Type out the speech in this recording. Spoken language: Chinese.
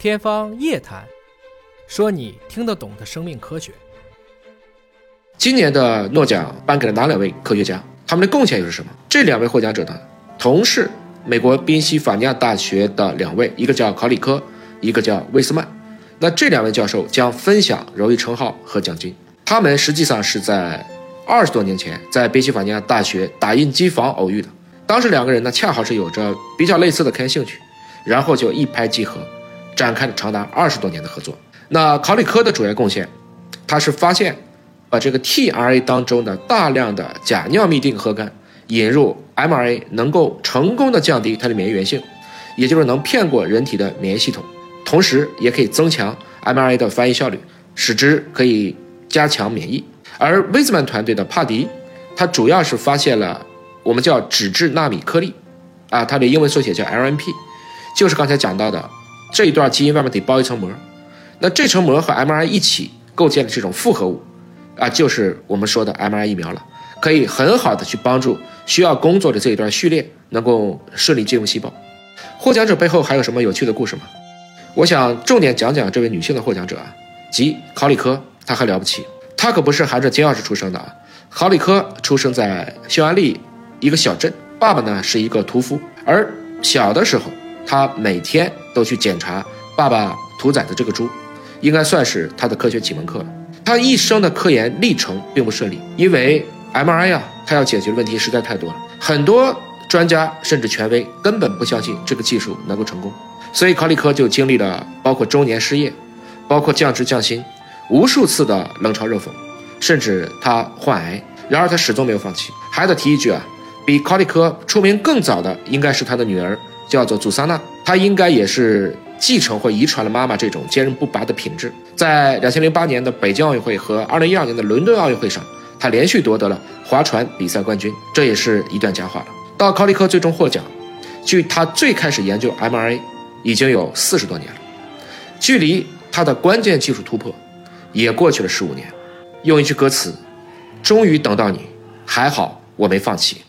天方夜谭，说你听得懂的生命科学。今年的诺奖颁给了哪两位科学家？他们的贡献又是什么？这两位获奖者呢，同是美国宾夕法尼亚大学的两位，一个叫考里科，一个叫魏斯曼。那这两位教授将分享荣誉称号和奖金。他们实际上是在二十多年前在宾夕法尼亚大学打印机房偶遇的。当时两个人呢，恰好是有着比较类似的科研兴趣，然后就一拍即合，展开了长达二十多年的合作。那考里科的主要贡献，他是发现。把这个 tRNA 当中的大量的假尿嘧啶核苷引入 mRNA，能够成功的降低它的免疫原性，也就是能骗过人体的免疫系统，同时也可以增强 mRNA 的翻译效率，使之可以加强免疫。而威兹曼团队的帕迪，他主要是发现了我们叫脂质纳米颗粒，啊，它的英文缩写叫 LNP，就是刚才讲到的这一段基因外面得包一层膜，那这层膜和 mRNA 一起构建了这种复合物。啊，就是我们说的 mRNA 疫苗了，可以很好的去帮助需要工作的这一段序列能够顺利进入细胞。获奖者背后还有什么有趣的故事吗？我想重点讲讲这位女性的获奖者啊，即考里科，她很了不起，她可不是含着金钥匙出生的啊。考里科出生在匈牙利一个小镇，爸爸呢是一个屠夫，而小的时候，他每天都去检查爸爸屠宰的这个猪，应该算是他的科学启蒙课了。他一生的科研历程并不顺利，因为 MRI 啊，他要解决的问题实在太多了，很多专家甚至权威根本不相信这个技术能够成功，所以考里科就经历了包括中年失业，包括降职降薪，无数次的冷嘲热讽，甚至他患癌，然而他始终没有放弃。还得提一句啊，比考里科出名更早的应该是他的女儿，叫做祖桑娜，他应该也是。继承或遗传了妈妈这种坚韧不拔的品质，在两千零八年的北京奥运会和二零一二年的伦敦奥运会上，他连续夺得了划船比赛冠军，这也是一段佳话了。到考利科最终获奖，距他最开始研究 MRA 已经有四十多年了，距离他的关键技术突破也过去了十五年。用一句歌词：“终于等到你，还好我没放弃。”